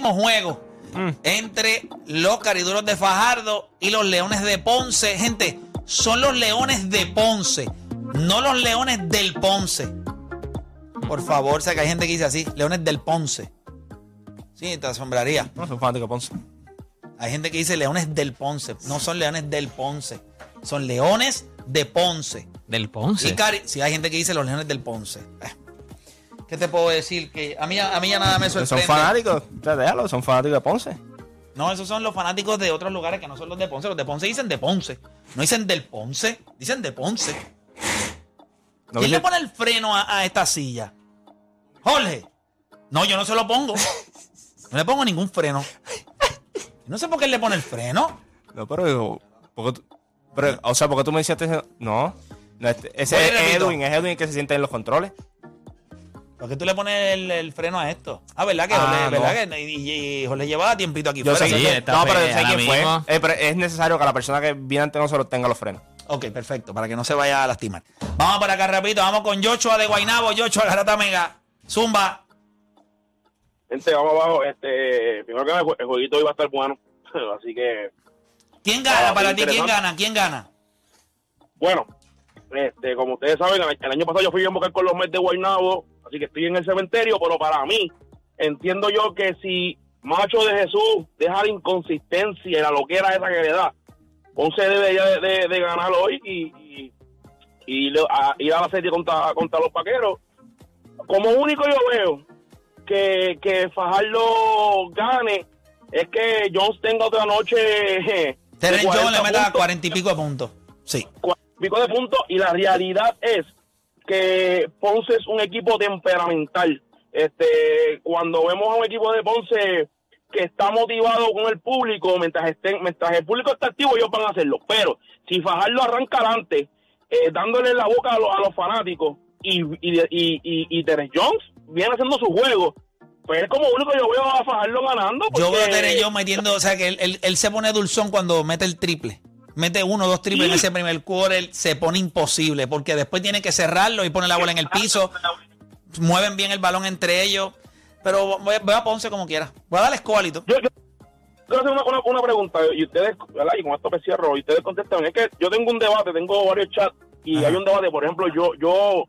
último juego entre los cariduros de Fajardo y los leones de Ponce. Gente, son los leones de Ponce, no los leones del Ponce. Por favor, sé que hay gente que dice así, leones del Ponce. Sí, te asombraría. No, soy fanático de Ponce. Hay gente que dice leones del Ponce. No son leones del Ponce. Son leones de Ponce. Del Y Ponce. Cari, sí, hay gente que dice los leones del Ponce. Eh. ¿Qué te puedo decir? Que a mí, a mí ya nada me Son sorprende. fanáticos, ya déjalo, son fanáticos de Ponce. No, esos son los fanáticos de otros lugares que no son los de Ponce. Los de Ponce dicen de Ponce. No dicen del Ponce, dicen de Ponce. No, ¿Quién le pone el freno a, a esta silla? Jorge. No, yo no se lo pongo. No le pongo ningún freno. No sé por qué él le pone el freno. No, pero digo, ¿por qué tú- pero, o sea, porque tú me decías no, no, este- ese es. Edwin, es Edwin que se siente en los controles. ¿Por qué tú le pones el, el freno a esto? Ah, ¿verdad que Ah, Jorge, no. ¿verdad que y, y Jorge llevaba tiempito aquí Yo fuera? sé sí, que, está no, pero yo sé quién fue. Eh, pero es necesario que la persona que viene ante nosotros tenga los frenos. Ok, perfecto, para que no se vaya a lastimar. Vamos para acá rapidito, vamos con Yochoa de Guainabo, Yochoa Garata Mega. Zumba. Gente, vamos abajo. Este, primero que nada, el jue- el jueguito iba a estar bueno. Así que, ¿Quién gana Ah, para ti? ¿Quién gana? ¿Quién gana? bueno, este, como ustedes saben, el, el año pasado yo fui a invocar con los Mets de Guaynabo, así que estoy en el cementerio, pero para mí, entiendo yo que si Macho de Jesús deja la inconsistencia y la loquera esa que le da, Ponce debería de, de- de ganar hoy y, y, y le- a- ir a la serie contra, contra los vaqueros. Como único yo veo que, que Fajardo gane es que Jones tenga otra noche de Terren Jones 40 le meta cuarenta y pico de puntos. Sí. 40 y pico de puntos y la realidad es que Ponce es un equipo temperamental. Este, cuando vemos a un equipo de Ponce que está motivado con el público, mientras estén, mientras el público está activo, ellos van a hacerlo. Pero si Fajardo arranca adelante, eh, dándole la boca a, los- a los fanáticos, y, y, y, y, Terence Jones viene haciendo su juego, pues es como único yo veo a Fajardo ganando. Yo porque- veo a Terren Jones metiendo, o sea, que él, él- él se pone dulzón cuando mete el triple. Mete uno o dos triples en ese primer quarter, se pone imposible, porque después tiene que cerrarlo y pone la bola en el piso. Mueven bien el balón entre ellos. Pero voy, a- voy a Ponce como quiera. Voy a darle escualito. Yo, yo quiero hacer una, una, una pregunta y ustedes, ¿verdad? Y con esto me cierro, y ustedes contestan. Es que yo tengo un debate, tengo varios chats y Ajá. hay un debate, por ejemplo, yo, yo,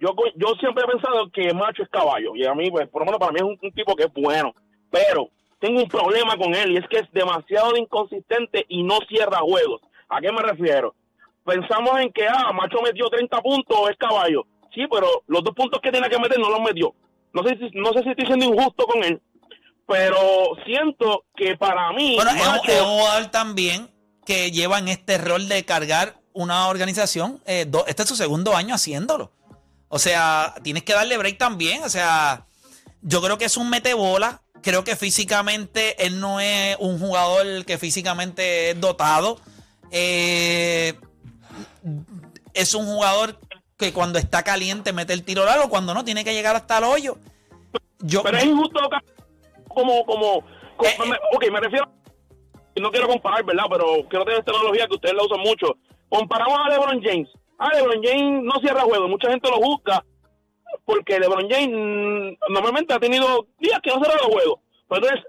yo, yo siempre he pensado que Macho es caballo y a mí, pues, por lo menos para mí es un, un tipo que es bueno, pero tengo un problema con él y es que es demasiado inconsistente y no cierra juegos. ¿A qué me refiero? Pensamos en que, ah, Macho metió 30 puntos, es caballo. Sí, pero los dos puntos que tenía que meter no los metió. No sé si, no sé si estoy siendo injusto con él, pero siento que para mí Bueno, es un, Macho- es un jugador también que lleva en este rol de cargar una organización. eh, do- este es su segundo año haciéndolo. O sea, tienes que darle break también. O sea, yo creo que es un metebola. Creo que físicamente él no es un jugador que físicamente es dotado. Eh, es un jugador que cuando está caliente mete el tiro largo, cuando no tiene que llegar hasta el hoyo. Yo, pero es injusto como como, como- Eh, eh. me- ok me refiero no quiero comparar verdad pero quiero tener esta analogía que ustedes la usan mucho comparamos a LeBron James ah LeBron James no cierra juego mucha gente lo busca porque LeBron James mm, normalmente ha tenido días que no cierra los juegos pero entonces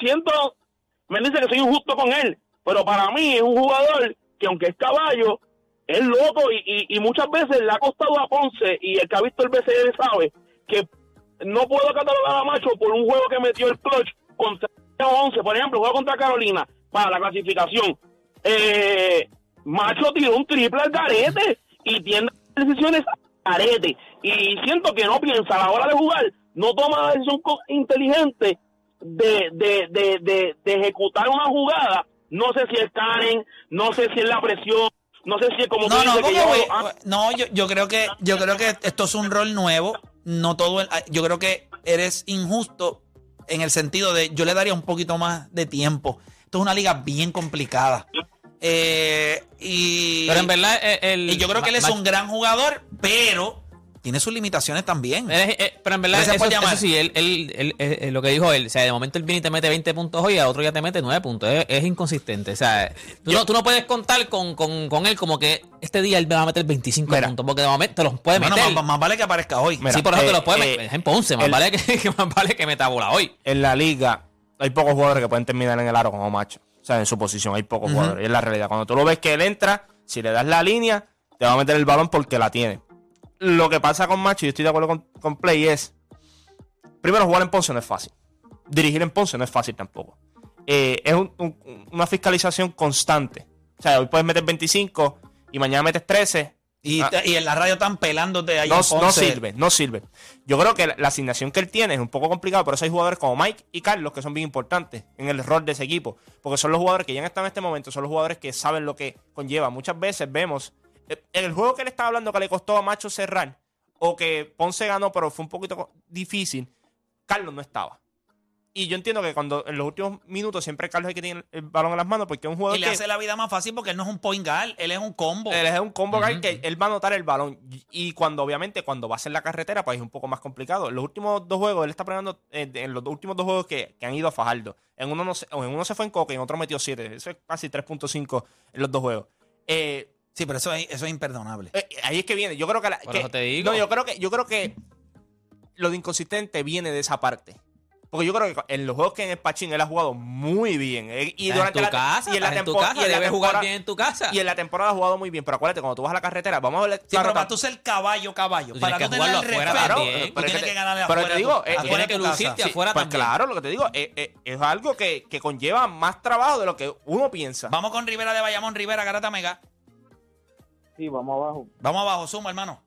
siento me dice que soy injusto con él pero para mí es un jugador que aunque es caballo es loco y, muchas veces le ha costado a Ponce y el que ha visto el BCL sabe que no puedo catalogar a Macho por un juego que metió el clutch contra 11, por ejemplo, juego contra Carolina para la clasificación. Eh, Macho tiró un triple al garete y tiene decisiones al garete. Y siento que no piensa a la hora de jugar, no toma la decisión inteligente de, de, de, de, de ejecutar una jugada. No sé si es Karen, no sé si es la presión, no sé si es como No, no, que años. no yo, yo creo que yo creo que esto es un rol nuevo. No todo el- yo creo que eres injusto en el sentido de yo le daría un poquito más de tiempo. Esto es una liga bien complicada. Eh, y, Pero en verdad, eh, el. y yo creo que él es un gran jugador, pero tiene sus limitaciones también. Eh, eh, pero en verdad, eso, sí, él, él- él- él- él- lo que dijo él, o sea, de momento él viene y te mete 20 puntos hoy y al otro ya te mete 9 puntos. Es, es inconsistente. O sea, tú, no, tú no puedes contar con, con, con él como que este día él me va a meter 25 Mira. puntos, porque de momento te los puede Bueno, meter. más, más vale que aparezca hoy. Mira, sí, por eso eh, te los puede eh, meter. En Ponce, más el- vale que, que más vale que meta bola hoy. En la liga hay pocos jugadores que pueden terminar en el aro como macho. O sea, en su posición hay pocos jugadores. Y es la realidad. Cuando tú lo ves que él entra, si le das la línea, te va a meter el balón porque la tiene. Lo que pasa con Macho, y yo estoy de acuerdo con, con Play, es. Primero, jugar en Ponce no es fácil. Dirigir en Ponce no es fácil tampoco. Eh, es un- un- una fiscalización constante. O sea, hoy puedes meter 25 y mañana metes 13. Y, Ah. y en la radio están pelándote ahí No, en no sirve, no sirve. Yo creo que la, la asignación que él tiene es un poco complicada, por eso hay jugadores como Mike y Carlos que son bien importantes en el rol de ese equipo, porque son los jugadores que ya están en este momento, son los jugadores que saben lo que conlleva. Muchas veces vemos el juego que él estaba hablando que le costó a Macho cerrar, o que Ponce ganó, pero fue un poquito difícil, Carlos no estaba. Y yo entiendo que cuando en los últimos minutos siempre Carlos hay que tener el balón en las manos porque es un jugador Y le que hace la vida más fácil porque él no es un point guard, él es un combo. él es un combo guy que él va a anotar el balón. Y- Y cuando, obviamente, cuando va a hacer la carretera, pues es un poco más complicado. En los últimos dos juegos, él está peleando eh, en los dos últimos dos juegos que, que han ido a Fajardo. En uno, no se, en uno se fue en Coca y en otro metió 7. Eso es casi 3.5 en los dos juegos. Eh, Sí, pero eso es, eso es imperdonable. eh, ahí es que viene. Yo creo que, la- Por que- eso te digo. No, yo creo que, yo creo que lo de inconsistente viene de esa parte. Porque yo creo que en los juegos que en el Pachín él ha jugado muy bien. Eh, Y Estás durante en la, tu casa, y en la en tu casa, y en la debes jugar temporada- bien en tu casa. Y en la temporada ha jugado muy bien. Pero acuérdate, cuando tú vas a la carretera, vamos a ver. Sí, pero para tú ser caballo, caballo, Tú para tienes tú que tener el jugarlo afuera respeto, tú Pero es tienes que que te- ganarle pero afuera te de digo, tu- eh, afuera que tu lucirte casa. afuera Pues también. claro, lo que te digo, eh, eh, es algo que, que conlleva más trabajo de lo que uno piensa. Vamos con Rivera de Bayamón, Rivera, Garata Mega. Sí, vamos abajo. Vamos abajo, suma, hermano.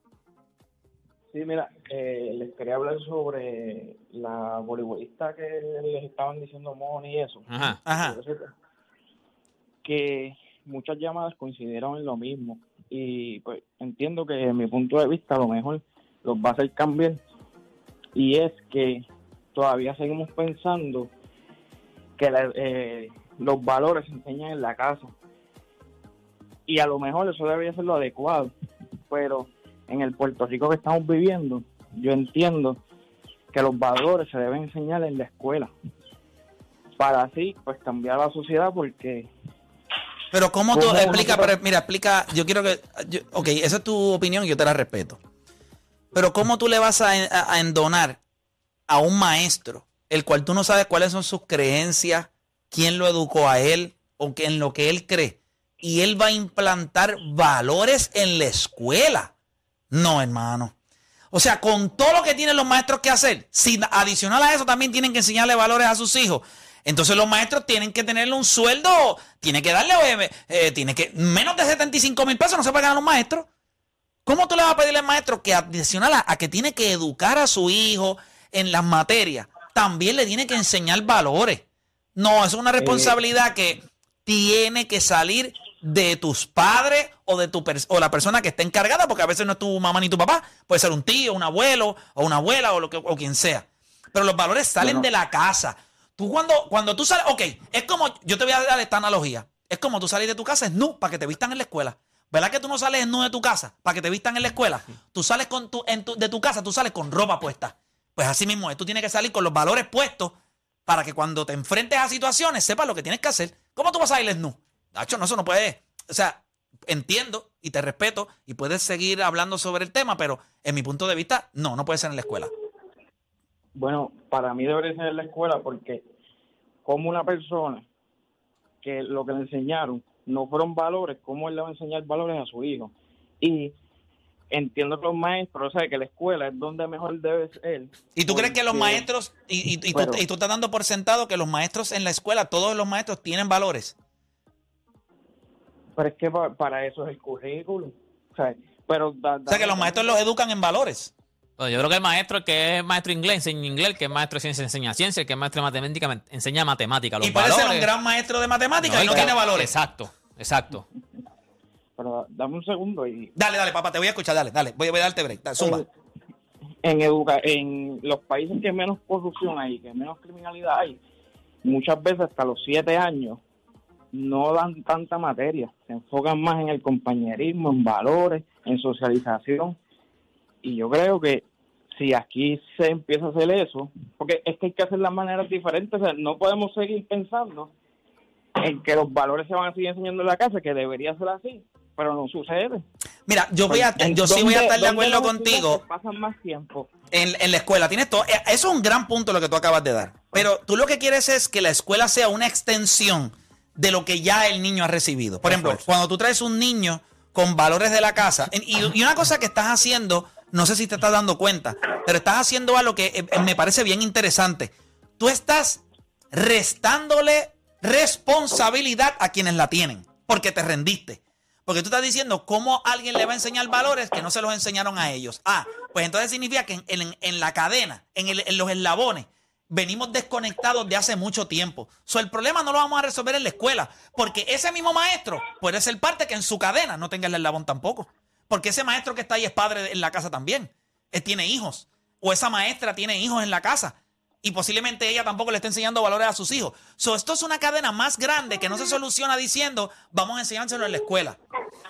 Sí, mira, eh, les quería hablar sobre la voleibolista que les estaban diciendo Moni y eso. Ajá. Ajá. Que muchas llamadas coincidieron en lo mismo. Y pues entiendo que en mi punto de vista a lo mejor los va a hacer cambiar. Y es que todavía seguimos pensando que la- eh, los valores se enseñan en la casa. Y a lo mejor eso debería ser lo adecuado. Pero en el Puerto Rico que estamos viviendo, yo entiendo que los valores se deben enseñar en la escuela. Para así, pues cambiar la sociedad porque Pero ¿cómo tú ¿Cómo explica? Pero mira, explica, yo quiero que, yo- ok, esa es tu opinión y yo te la respeto. Pero ¿cómo tú le vas a, a- a endonar a un maestro, el cual tú no sabes cuáles son sus creencias, quién lo educó a él o que en lo que él cree? Y él va a implantar valores en la escuela. No, hermano. O sea, con todo lo que tienen los maestros que hacer, si adicional a eso también tienen que enseñarle valores a sus hijos, entonces los maestros tienen que tenerle un sueldo, tiene que darle, eh, eh, tiene que, menos de 75 mil pesos no se puede ganar los maestros. ¿Cómo tú le vas a pedirle al maestro que adicional a, a que tiene que educar a su hijo en las materias, también le tiene que enseñar valores? No, es una responsabilidad que tiene que salir de tus padres o de tu o la persona que esté encargada, porque a veces no es tu mamá ni tu papá, puede ser un tío, un abuelo o una abuela o lo que o quien sea. Pero los valores salen Bueno. de la casa. Tú cuando cuando tú sales, ok, es como yo te voy a dar esta analogía. Es como tú salir de tu casa es nu para que te vistan en la escuela. ¿Verdad que tú no sales nu de tu casa para que te vistan en la escuela? Tú sales con tu, en tu- de tu casa, tú sales con ropa puesta. Pues así mismo es, tú tienes que salir con los valores puestos para que cuando te enfrentes a situaciones sepas lo que tienes que hacer. ¿Cómo tú vas a ir nu? Nacho, no, eso no puede. O sea, entiendo y te respeto y puedes seguir hablando sobre el tema, pero en mi punto de vista, no, no puede ser en la escuela. Bueno, para mí debería ser en la escuela porque como una persona que lo que le enseñaron no fueron valores, ¿cómo él le va a enseñar valores a su hijo? Y entiendo que los maestros, o sea, que la escuela es donde mejor debe ser. ¿Y tú crees que los maestros, y, y- y tú, y tú estás dando por sentado que los maestros en la escuela, todos los maestros tienen valores? Pero es que pa- para eso es el currículum. O sea, pero da- O sea, que los maestros los educan en valores. Bueno, yo creo que el maestro el que es maestro inglés enseña inglés, el que es maestro de ciencia enseña ciencia, el que es maestro de matemática enseña matemática. Los y puede ser un gran maestro de matemáticas y no tiene valores. Exacto, exacto. Pero dame un segundo y Dale, dale, papá, te voy a escuchar, dale, dale. Voy, voy a darte break. Dale, zumba. En educa en los países que menos corrupción hay, que menos criminalidad hay, muchas veces hasta los siete años no dan tanta materia, se enfocan más en el compañerismo, en valores, en socialización Y yo creo que si aquí se empieza a hacer eso, porque es que hay que hacer las maneras diferentes, o sea, no podemos seguir pensando en que los valores se van a seguir enseñando en la casa, que debería ser así, pero no sucede. Mira, yo voy a, yo sí voy a estar de ¿Dónde acuerdo contigo. Pasan más tiempo. En, en la escuela, tienes todo. eh, Eso es un gran punto lo que tú acabas de dar. Pero tú lo que quieres es que la escuela sea una extensión de lo que ya el niño ha recibido. Por ejemplo, cuando tú traes un niño con valores de la casa, y, y una cosa que estás haciendo, no sé si te estás dando cuenta, pero estás haciendo algo que eh, eh, me parece bien interesante. Tú estás restándole responsabilidad a quienes la tienen, porque te rendiste. Porque tú estás diciendo cómo alguien le va a enseñar valores que no se los enseñaron a ellos. Ah, pues entonces significa que en, en- en la cadena, en, el- en los eslabones, venimos desconectados de hace mucho tiempo. So, el problema no lo vamos a resolver en la escuela, porque ese mismo maestro puede ser parte que en su cadena no tenga el eslabón tampoco. Porque ese maestro que está ahí es padre en la casa también. Él tiene hijos. O esa maestra tiene hijos en la casa. Y posiblemente ella tampoco le está enseñando valores a sus hijos. So, esto es una cadena más grande que no se soluciona diciendo vamos a enseñárselo en la escuela.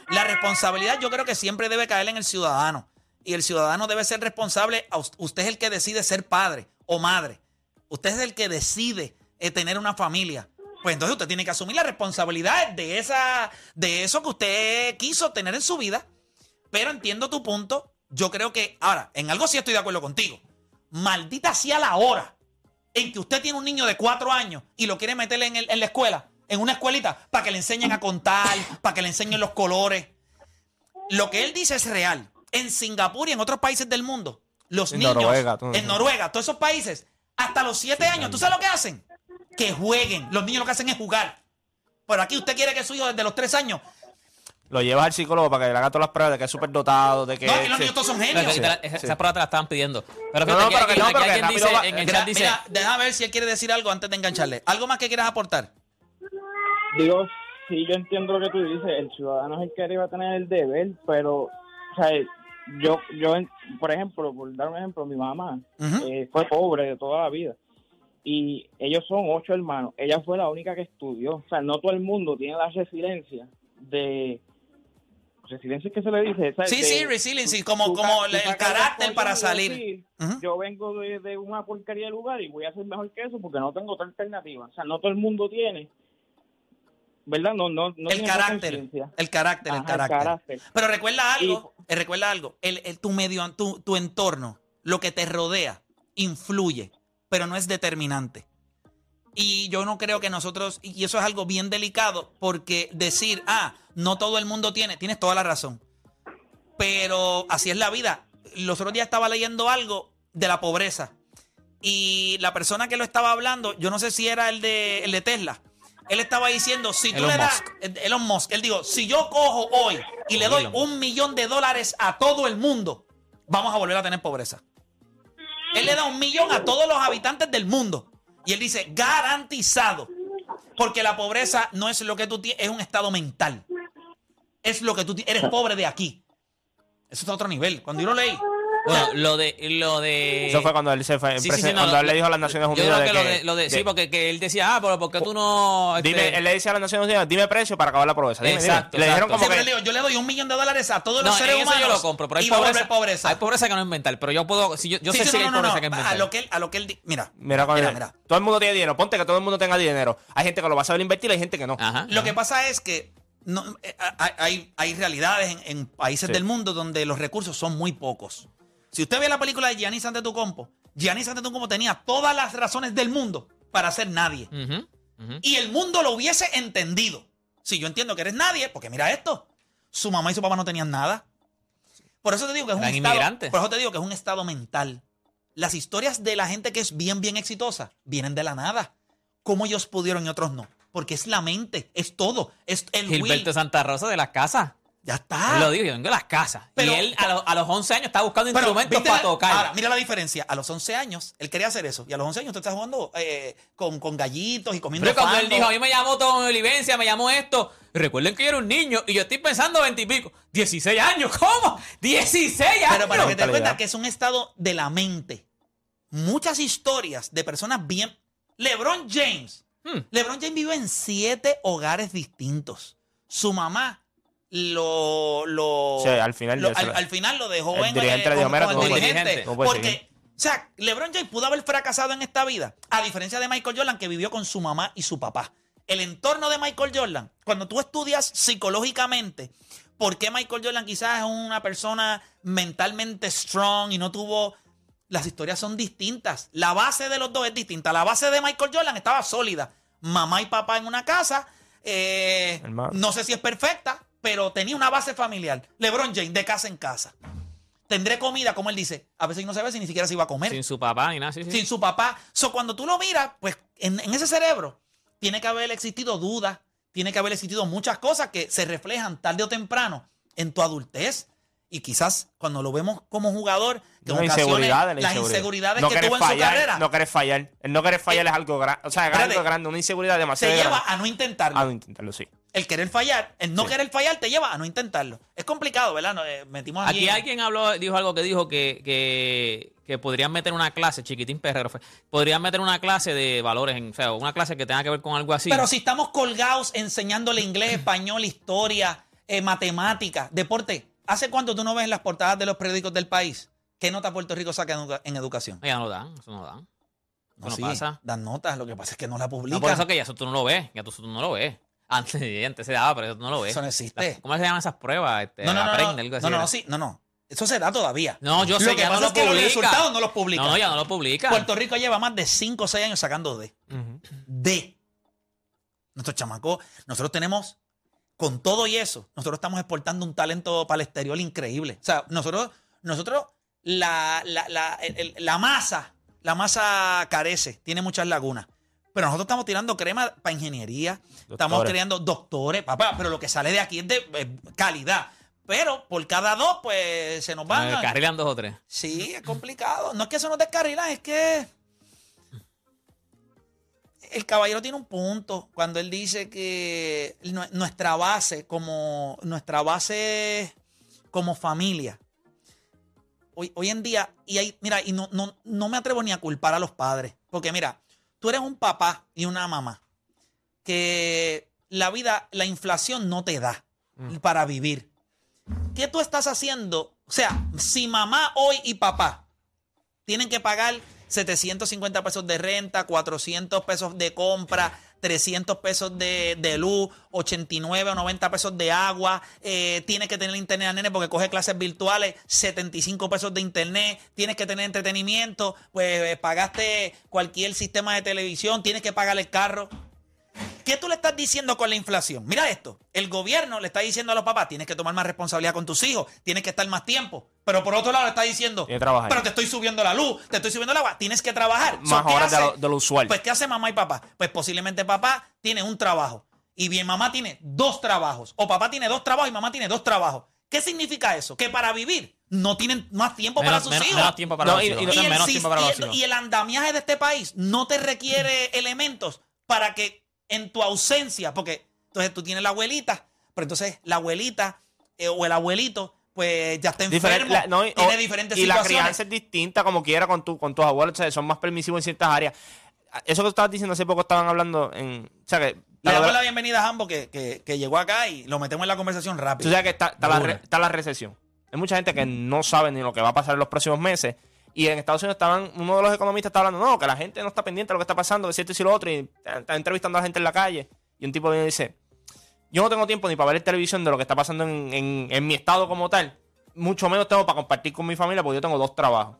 La responsabilidad yo creo que siempre debe caer en el ciudadano. Y el ciudadano debe ser responsable. Usted es el que decide ser padre o madre. Usted es el que decide eh, tener una familia. Pues entonces usted tiene que asumir la responsabilidad de, esa, de eso que usted quiso tener en su vida. Pero entiendo tu punto. Yo creo que, ahora, en algo sí estoy de acuerdo contigo. Maldita sea la hora en que usted tiene un niño de cuatro años y lo quiere meter en, el- en la escuela, en una escuelita, para que le enseñen a contar, para que le enseñen los colores. Lo que él dice es real. En Singapur y en otros países del mundo, los En niños, Noruega, en. Noruega, todos esos países, hasta los siete años, ¿tú sabes lo que hacen? Que jueguen. Los niños lo que hacen es jugar. Pero aquí usted quiere que su hijo desde los tres años. Lo llevas al psicólogo para que le haga todas las pruebas de que es súper dotado, de que... No, aquí los sí. niños todos son Pero genios. que te la- esa, sí. esa prueba te la estaban pidiendo. Pero No, no, que pero que no, pero que dice, va- en el Mira, chat dice, mira, déjame ver si él quiere decir algo antes de engancharle. ¿Algo más que quieras aportar? Digo, sí, yo entiendo lo que tú dices, el ciudadano es el que debe tener el deber, pero, o sea, yo, yo, por ejemplo, por dar un ejemplo, mi mamá eh, fue pobre de toda la vida y ellos son ocho hermanos, ella fue la única que estudió, o sea, no todo el mundo tiene la resiliencia de... Resiliencia es que se le dice. Sí, De- sí, resiliency, como, como el, carácter para salir. decir. Yo vengo de, de una porquería de lugar y voy a ser mejor que eso porque no tengo otra alternativa. O sea, no todo el mundo tiene, ¿verdad? No, no, no el tiene esa carácter, el carácter, el carácter. Pero recuerda algo, Y- eh, recuerda algo, el, el- tu medio, tu, tu entorno, lo que te rodea, influye, pero no es determinante. Y yo no creo que nosotros, y eso es algo bien delicado, porque decir, ah, no todo el mundo tiene, tienes toda la razón. Pero así es la vida. Los otros días estaba leyendo algo de la pobreza. Y la persona que lo estaba hablando, yo no sé si era el de, el de Tesla. Él estaba diciendo, si tú Elon le das, Musk. Elon Musk, él dijo, si yo cojo hoy y le doy Elon un millón de dólares a todo el mundo, vamos a volver a tener pobreza. Él le da un millón a todos los habitantes del mundo. Y él dice, garantizado. Porque la pobreza no es lo que tú tienes, es un estado mental. Es lo que tú tienes, eres pobre de aquí. Eso está a otro nivel. Cuando yo lo leí, bueno, lo de, lo de... Eso fue cuando él se fue, Sí, sí, presen- sí, no, cuando lo- él le dijo a las Naciones Yo Unidas creo que, de lo de, lo de- de- sí, porque que él decía, ah, pero ¿por qué tú no...? este, Dime, él le decía a las Naciones Unidas, dime precio para acabar la pobreza. Dime, dime. Exacto, le dijeron como siempre que... le digo, yo le doy un millón de dólares a todos no, los seres en eso humanos. yo lo compro, pero hay y va a pobreza, volver pobreza. hay pobreza que no es mental, pero yo puedo... Si yo yo Sí, sé sí, si no, hay no, no, pobreza que es mental. A lo que él, a lo que él di- mira, Mira, mira, mira. todo el mundo tiene dinero. Ponte que todo el mundo tenga dinero. Hay gente que lo va a saber invertir, hay gente que no. Ajá. Lo que pasa es que no, eh, hay, hay- hay realidades en, en países Sí. del mundo donde los recursos son muy pocos. Si usted ve la película de Giannis Antetokounmpo, Giannis Antetokounmpo tenía todas las razones del mundo para ser nadie. Y el mundo lo hubiese entendido. Si yo entiendo que eres nadie, porque mira esto. Su mamá y su papá no tenían nada. Por eso te digo que es un Eran estado. Por eso te digo que es un estado mental. Las historias de la gente que es bien, bien exitosa vienen de la nada. ¿Cómo ellos pudieron y otros no? Porque es la mente, es todo. Es el will. Gilberto Santa Rosa de las casas. Ya está. Él lo dijo, yo vengo de las casas. Pero- y él a, los- a los 11 años estaba buscando Pero, instrumentos ¿viste para la- tocar. Ahora, mira la diferencia. A los 11 años, él quería hacer eso. Y a los 11 años usted está jugando eh, con, con gallitos y comiendo Pero cuando él dijo, a mí me llamó Tom Olivencia, me llamó esto. Recuerden que yo era un niño y yo estoy pensando 20 y pico. 16 años, ¿cómo? 16 años. Pero para que te des cuenta que es un estado de la mente. Muchas historias de personas bien. LeBron James. Hmm. LeBron James vive en siete hogares distintos. Su mamá lo, lo al final lo, al, final lo dejó el en dirigente le con- dijo, "Mira, con tú el puedes dirigente. porque, seguir". o sea, LeBron James pudo haber fracasado en esta vida, a diferencia de Michael Jordan que vivió con su mamá y su papá. El entorno de Michael Jordan, cuando tú estudias psicológicamente, ¿por qué Michael Jordan quizás es una persona mentalmente strong y no tuvo las historias son distintas. La base de los dos es distinta. La base de Michael Jordan estaba sólida. Mamá y papá en una casa. eh, no sé si es perfecta, pero tenía una base familiar. LeBron James, de casa en casa. Tendré comida, como él dice. A veces no sabe si ni siquiera se iba a comer. Sin su papá ni nada. Sí, sí. Sin su papá. So, cuando tú lo miras, pues en, en ese cerebro tiene que haber existido dudas, tiene que haber existido muchas cosas que se reflejan tarde o temprano en tu adultez. Y quizás cuando lo vemos como jugador, que la las inseguridad. inseguridades no que tuvo en su fallar, carrera, No querer fallar. El no querer fallar es algo grande. O sea, es algo grande. Una inseguridad te demasiado lleva grande. a no intentarlo. A no intentarlo, sí. El querer fallar, el no Sí. querer fallar te lleva a no intentarlo. Es complicado, ¿verdad? No, eh, metimos aquí. Aquí alguien habló, dijo algo que dijo que, que, que podrían meter una clase, chiquitín perrero, podrían meter una clase de valores, en, o sea, una clase que tenga que ver con algo así. Pero si estamos colgados enseñándole inglés, español, historia, eh, matemática, deporte, ¿hace cuánto tú no ves en las portadas de los periódicos del país qué nota Puerto Rico saca en, educa- en educación? Ya no lo dan, eso no lo dan. Eso no sí, pasa. Dan notas, lo que pasa es que no la No, publican. por eso que ya eso tú no lo ves, ya tú, tú no lo ves. Antes, antes se daba, pero eso no lo ves. Eso no existe. ¿Cómo se llaman esas pruebas? Este, no, no, no, aprende, no, algo así no, no, era. no, sí, no, no. Eso se da todavía. No, yo sé, que ya no lo es que los publica. resultados no los publican. No, no, ya no lo publica. Puerto Rico lleva más de 5 o 6 años sacando D. D. Nuestros chamacos, nosotros tenemos, con todo y eso, nosotros estamos exportando un talento para el exterior increíble. O sea, nosotros, nosotros, la, la, la, el- el- la masa, la masa carece, tiene muchas lagunas. Pero nosotros estamos tirando crema para ingeniería, estamos creando doctores, papá, pero lo que sale de aquí es de eh, calidad. Pero por cada dos, pues se nos van. Eh, a- carrilan dos o tres. Sí, es complicado. No es que eso nos descarrila, es que el caballero tiene un punto cuando él dice que nu- nuestra base como nuestra base como familia hoy, hoy en día y hay mira y no, no, no me atrevo ni a culpar a los padres porque mira tú eres un papá y una mamá que la vida la inflación no te da para vivir ¿qué tú estás haciendo? O sea, si mamá hoy y papá tienen que pagar 750 pesos de renta, 400 pesos de compra, 300 pesos de, de luz, 89 o 90 pesos de agua, eh, tienes que tener internet a nene porque coge clases virtuales, 75 pesos de internet, tienes que tener entretenimiento, pues eh, pagaste cualquier sistema de televisión, tienes que pagar el carro. ¿Qué tú le estás diciendo con la inflación? Mira esto, el gobierno le está diciendo a los papás, tienes que tomar más responsabilidad con tus hijos, tienes que estar más tiempo, pero por otro lado le está diciendo, pero te estoy subiendo la luz, te estoy subiendo el agua, tienes que trabajar. Más ¿qué horas de lo, de lo usual. Pues ¿qué hace mamá y papá? Pues posiblemente papá tiene un trabajo y bien mamá tiene dos trabajos, o papá tiene dos trabajos y mamá tiene dos trabajos. ¿Qué significa eso? Que para vivir no tienen más tiempo para sus menos- hijos. menos tiempo para No, los hijos. y- el menos tiempo para los hijos. y el andamiaje de este país no te requiere elementos para que en tu ausencia, porque entonces tú tienes la abuelita, pero entonces la abuelita eh, o el abuelito, pues ya está enfermo, la- no, y- tiene diferentes y la situaciones. crianza es distinta como quiera con, tu, con tus abuelos, o sea, son más permisivos en ciertas áreas. Eso que tú estabas diciendo hace poco estaban hablando en... O sea, que... Le damos la bienvenida a Jambo que, que- que llegó acá y lo metemos en la conversación Tú rápido. sabes que está, está la, re- está la recesión. Hay mucha gente que no sabe ni lo que va a pasar en los próximos meses. Y en Estados Unidos estaban, uno de los economistas está hablando, no, que la gente no está pendiente de lo que está pasando, que cierto y lo otro, y está entrevistando a la gente en la calle. Y un tipo viene y dice, yo no tengo tiempo ni para ver televisión de lo que está pasando en, en- en mi estado como tal. Mucho menos tengo para compartir con mi familia porque yo tengo dos trabajos.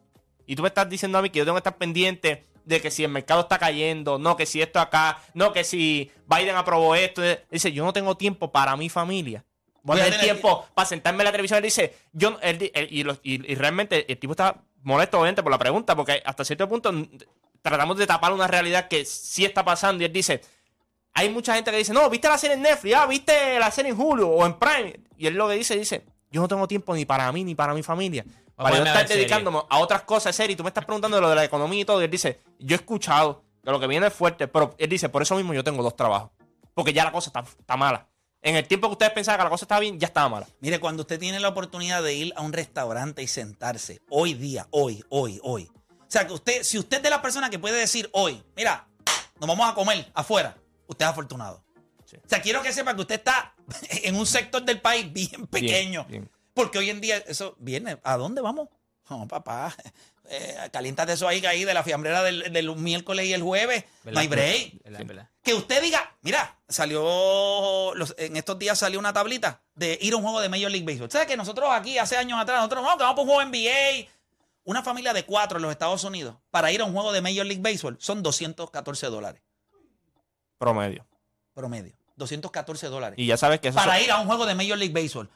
Y tú me estás diciendo a mí que yo tengo que estar pendiente de que si el mercado está cayendo, no, que si esto acá, no, que si Biden aprobó esto. Dice, yo no tengo tiempo para mi familia. Voy a tener tiempo para sentarme en la televisión. Él dice, yo, él di- él- y, los- y- y realmente el tipo está molesto, obviamente, por la pregunta, porque hasta cierto punto tratamos de tapar una realidad que sí está pasando. Y él dice, hay mucha gente que dice, no, viste la serie en Netflix, ah, viste la serie en Hulu o en Prime. Y él lo que dice, dice, yo no tengo tiempo ni para mí ni para mi familia. Para yo estar serie. dedicándome a otras cosas serias. Y tú me estás preguntando de lo de la economía y todo. Y él dice, yo he escuchado que lo que viene es fuerte, pero él dice, por eso mismo yo tengo dos trabajos. Porque ya la cosa está, está mala. En el tiempo que ustedes pensaban que la cosa estaba bien, ya estaba mala. Mire, cuando usted tiene la oportunidad de ir a un restaurante y sentarse, hoy día, hoy, hoy, hoy. O sea, que usted, si usted es de la persona que puede decir hoy, mira, nos vamos a comer afuera, usted es afortunado. Sí. O sea, quiero que sepa que usted está en un sector del país bien pequeño. bien. Porque hoy en día eso viene. ¿A dónde vamos? No, papá. Eh, caliéntate eso ahí, ahí de la fiambrera del, del miércoles y el jueves. No hay break. ¿Verdad? ¿Verdad? Que usted diga, mira, salió, los- en estos días salió una tablita de ir a un juego de Major League Baseball. ¿Sabes que nosotros aquí, hace años atrás, nosotros no, que vamos para un juego NBA? Una familia de cuatro en los Estados Unidos para ir a un juego de Major League Baseball son 214 dólares Promedio. promedio. 214 dólares. Y ya sabes que eso Para son- ir a un juego de Major League Baseball.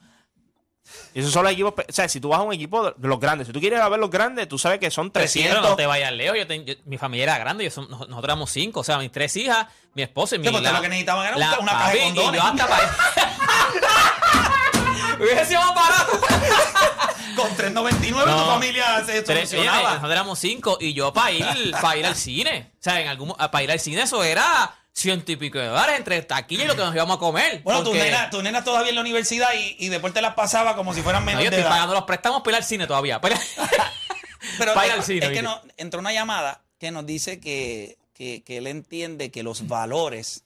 Y esos son los equipos. O sea, si tú vas a un equipo de los grandes, si tú quieres ir a ver los grandes, tú sabes que son 300. Pero no te vayas lejos. Yo mi familia era grande. Yo son- nosotros éramos cinco. O sea, mis tres hijas, mi esposa y mi Sí, porque lo que necesitaban era un- una caja de condones. yo hasta para. Hubiese sido más barato. Con 3.99 tu familia se Tres, nosotros éramos cinco y yo para ir, para ir al cine. O sea, en algún, para ir al cine eso era ciento y pico de dólares entre taquilla y lo que nos íbamos a comer. Bueno, tu Porque- nena, tu nena todavía en la universidad y, y después te las pasaba como si fueran No, menos yo de estoy edad. pagando los préstamos para ir al cine todavía. Para- Pero para ir es, al cine, es que no, entró una llamada que nos dice que, que, que él entiende que los valores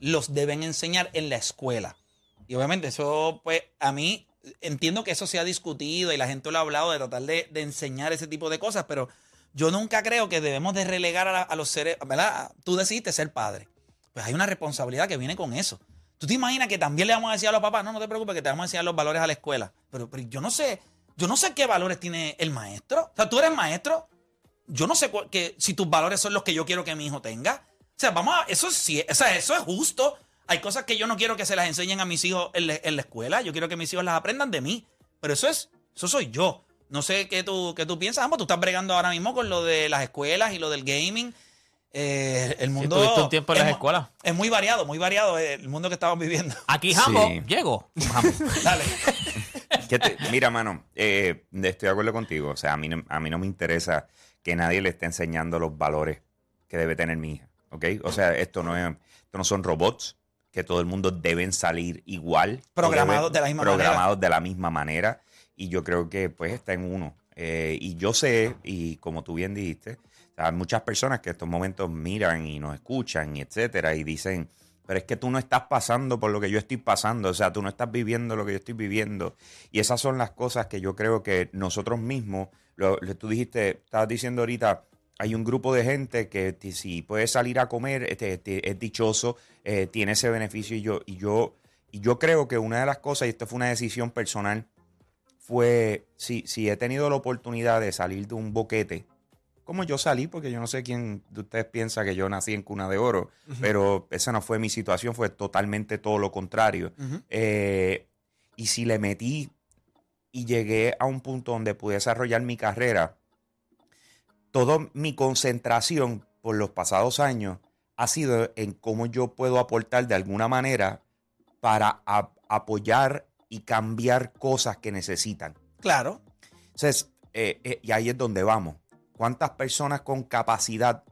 los deben enseñar en la escuela. Y obviamente eso, pues, a mí entiendo que eso se ha discutido y la gente lo ha hablado de tratar de, de enseñar ese tipo de cosas, pero yo nunca creo que debemos de relegar a, los seres, ¿verdad? Tú decidiste ser padre. Pues hay una responsabilidad que viene con eso. ¿Tú te imaginas que también le vamos a decir a los papás, no, no te preocupes, que te vamos a enseñar los valores a la escuela? Pero, pero yo no sé, yo no sé qué valores tiene el maestro. O sea, tú eres maestro, yo no sé que, si tus valores son los que yo quiero que mi hijo tenga. O sea, vamos a, eso sí, o sea, eso es justo. Hay cosas que yo no quiero que se las enseñen a mis hijos en, en la escuela. Yo quiero que mis hijos las aprendan de mí. Pero eso es, eso soy yo. No sé qué tú, qué tú piensas. Ambos, tú estás bregando ahora mismo con lo de las escuelas y lo del gaming. Eh, el mundo. tuviste un tiempo en es las escuelas. Es muy variado, muy variado el mundo que estamos viviendo. Aquí Jambo, Sí. llego. Dale. Que te- mira, mano, eh, estoy de acuerdo contigo. O sea, a mí, no, a mí no me interesa que nadie le esté enseñando los valores que debe tener mi hija. ¿Ok? O sea, esto no, es, esto no son robots que todo el mundo deben salir igual. Programados deben- de la misma Programados de la misma manera. Y yo creo que pues está en uno. Eh, y yo sé, y como tú bien dijiste, hay muchas personas que en estos momentos miran y nos escuchan y etcétera y dicen, pero es que tú no estás pasando por lo que yo estoy pasando, o sea, tú no estás viviendo lo que yo estoy viviendo. Y esas son las cosas que yo creo que nosotros mismos, lo, lo- tú dijiste, estabas diciendo ahorita, hay un grupo de gente que si puede salir a comer, este, este, es dichoso, eh, tiene ese beneficio y yo, y yo, y yo creo que una de las cosas, y esto fue una decisión personal, fue si, si he tenido la oportunidad de salir de un boquete, como yo salí, porque yo no sé quién de ustedes piensa que yo nací en cuna de oro, pero esa no fue mi situación, fue totalmente todo lo contrario. Eh, y si le metí y llegué a un punto donde pude desarrollar mi carrera, toda mi concentración por los pasados años ha sido en cómo yo puedo aportar de alguna manera para apoyar y cambiar cosas que necesitan. Claro. Entonces, eh, eh, y ahí es donde vamos. ¿Cuántas personas con capacidad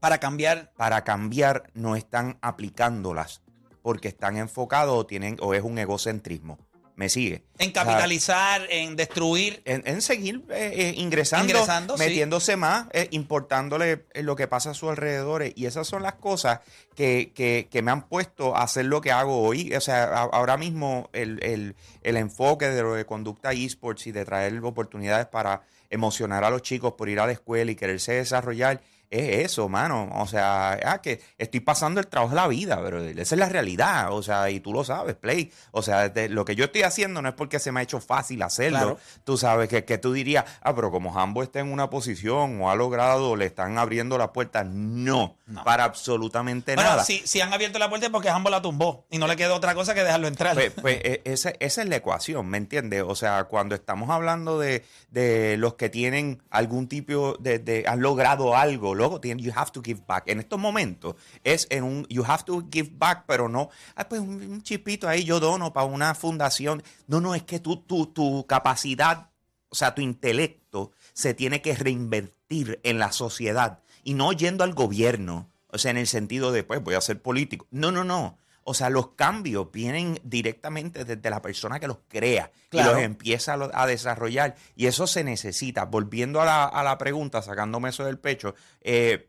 Para cambiar. para cambiar no están aplicándolas porque están enfocados o tienen o es un egocentrismo? ¿Me sigue? En O sea, capitalizar, en destruir. en, en seguir eh, eh, ingresando, sí. metiéndose más, eh, importándole lo que pasa a sus alrededores. Y esas son las cosas que, que- que me han puesto a hacer lo que hago hoy. O sea, a- ahora mismo el, el- el enfoque de lo de conducta esports y de traer oportunidades para emocionar a los chicos por ir a la escuela y quererse desarrollar. Es eso, mano. O sea, ah, que estoy pasando el trabajo de la vida, pero esa es la realidad. O sea, y tú lo sabes, Play. O sea, de- lo que yo estoy haciendo no es porque se me ha hecho fácil hacerlo. Claro. Tú sabes que, que tú dirías, ah, pero como Jambo está en una posición o ha logrado, le están abriendo la puerta. No, No. para absolutamente Bueno, nada. si, si han abierto la puerta es porque Hambo la tumbó y no le quedó otra cosa que dejarlo entrar. Pues, pues, e- esa, esa es la ecuación, ¿me entiendes? O sea, cuando estamos hablando de, de los que tienen algún tipo de, de- han logrado algo, luego tienen, you have to give back. En estos momentos es en un, you have to give back, pero no, ah, pues un, un chipito ahí yo dono para una fundación. No, no, es que tú, tu, tu capacidad, o sea, tu intelecto se tiene que en la sociedad y no yendo al gobierno. O sea, en el sentido de, pues, voy a ser político. No, no, no. O sea, los cambios vienen directamente desde la persona que los crea Claro. y los empieza a, lo- a desarrollar. Y eso se necesita. Volviendo a la, a la pregunta, sacándome eso del pecho, eh,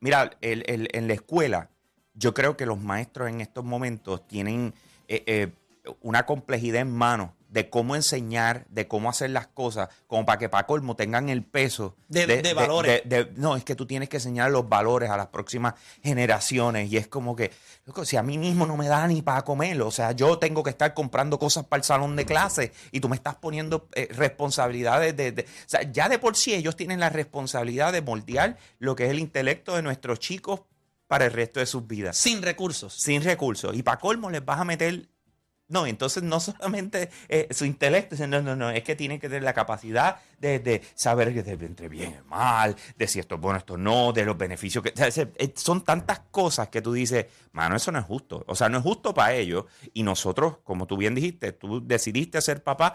mira, el- el- en la escuela, yo creo que los maestros en estos momentos tienen eh, eh, una complejidad en mano de cómo enseñar, de cómo hacer las cosas, como para que para colmo tengan el peso De- de valores. de- no, es que tú tienes que enseñar los valores a las próximas generaciones y es como que, si a mí mismo no me da ni para comerlo, o sea, yo tengo que estar comprando cosas para el salón de clase y tú me estás poniendo eh, responsabilidades de, de- o sea, ya de por sí ellos tienen la responsabilidad de moldear lo que es el intelecto de nuestros chicos para el resto de sus vidas Sin recursos. sin recursos. Y para colmo les vas a meter. No, entonces no solamente eh, su intelecto, no, no, no, es que tienen que tener la capacidad de, saber entre bien y mal, de si esto es bueno, esto no, de los beneficios que. eh, son tantas cosas que tú dices, mano, eso no es justo. O sea, no es justo para ellos. Y nosotros, como tú bien dijiste, tú decidiste ser papá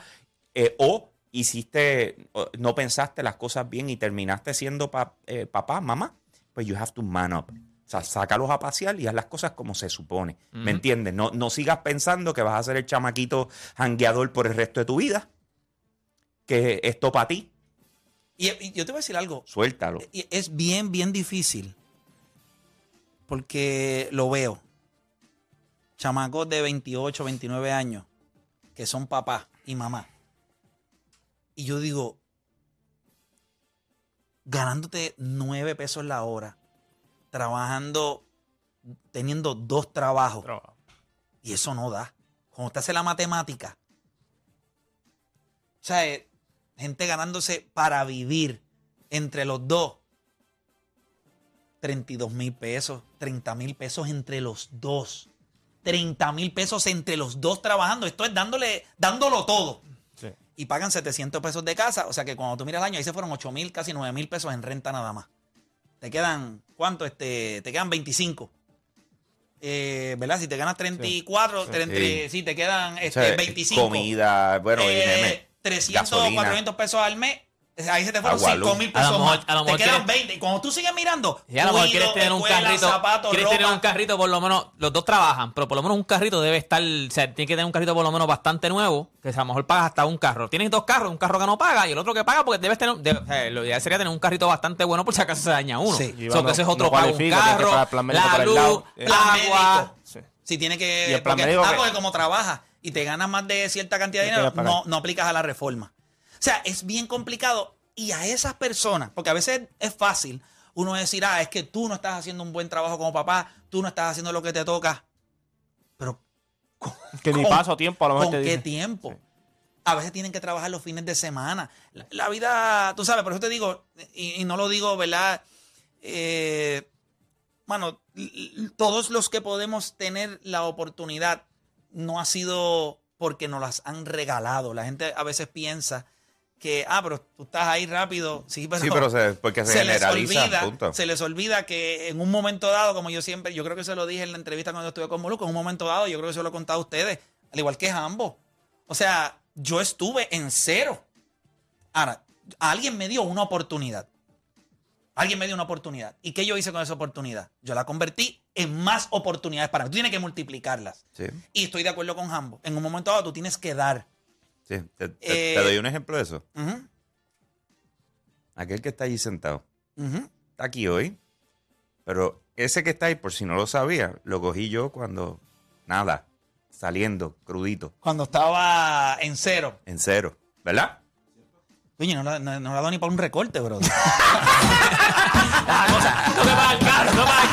eh, o hiciste, no pensaste las cosas bien y terminaste siendo pa- eh, papá, mamá, pues you have to man up. O sea, sácalos a pasear y haz las cosas como se supone. ¿Me entiendes? No, no sigas pensando que vas a ser el chamaquito jangueador por el resto de tu vida. Que esto para ti, Y, y yo te voy a decir algo. suéltalo. Es bien, bien difícil. Porque lo veo. Chamacos de 28, 29 años que son papá y mamá. Y yo digo, ganándote 9 pesos la hora, trabajando, teniendo dos trabajos. Trabajo. Y eso no da. Cuando usted hace la matemática. O sea, eh, gente ganándose para vivir entre los dos. 32 mil pesos, 30 mil pesos entre los dos. 30 mil pesos entre los dos trabajando. Esto es dándole, dándolo todo. Sí. Y pagan 700 pesos de casa. O sea que cuando tú miras el año, ahí se fueron 8 mil, casi 9 mil pesos en renta nada más. Te quedan, ¿cuánto? Este, te quedan 25. Eh, ¿Verdad? Si te ganas 34, te- entre- sí, te quedan O este, sea, 25. Comida, bueno, Eh, dígame, 300 o gasolina. 400 pesos al mes. Ahí se te fueron Agua, 5 luz. mil A lo pesos mejor- más. a lo te quedan quieres- 20. Y cuando tú sigues mirando, Y a lo mejor quieres tener un carrito. zapatos, quieres tener un carrito por lo menos. Los dos trabajan, pero por lo menos un carrito debe estar. O sea, tiene que tener un carrito por lo menos bastante nuevo. Que a lo mejor pagas hasta un carro. Tienes dos carros, un carro que no paga y el otro que paga porque debes tener. debe- o sea, lo ideal sería tener un carrito bastante bueno por si acaso se daña uno. Sí. Y So, cuando que ese es otro no pago. Un carro, la el luz, Plan agua. Sí. Si tiene que. Y el plan porque, médico ah, que- porque como trabajas y te ganas más de cierta cantidad de dinero, no, no aplicas a la reforma. O sea, es bien complicado. Y a esas personas, porque a veces es fácil uno decir, ah, es que tú no estás haciendo un buen trabajo como papá, tú no estás haciendo lo que te toca. Pero. Que ni ¿con- paso tiempo a lo mejor ¿Con te qué tiempo? Sí. A veces tienen que trabajar los fines de semana. La, la vida, tú sabes, por eso te digo, y, y no lo digo, ¿verdad? Eh, l- todos los que podemos tener la oportunidad no ha sido porque nos las han regalado. La gente a veces piensa que, ah, pero tú estás ahí rápido. Sí, pero, sí, pero se- porque se, se les generaliza. olvida, punto. se les olvida que en un momento dado, como yo siempre, yo creo que se lo dije en la entrevista cuando estuve con Moluco, en un momento dado, yo creo que se lo he contado a ustedes, al igual que Jambo. O sea, yo estuve en cero. Ahora, alguien me dio una oportunidad. Alguien me dio una oportunidad. ¿Y qué yo hice con esa oportunidad? Yo la convertí en más oportunidades para mí. Tú tienes que multiplicarlas. Sí, Y estoy de acuerdo con Jambo. En un momento dado tú tienes que dar. Sí. Te, te- Eh, te doy un ejemplo de eso. Aquel que está allí sentado. Está aquí hoy. Pero ese que está ahí, por si no lo sabía, lo cogí yo cuando, nada, saliendo, crudito, Cuando estaba en cero. en cero. ¿Verdad? Coño, no, la- no, no la doy ni para un recorte, bro. No me paga el carro, no me no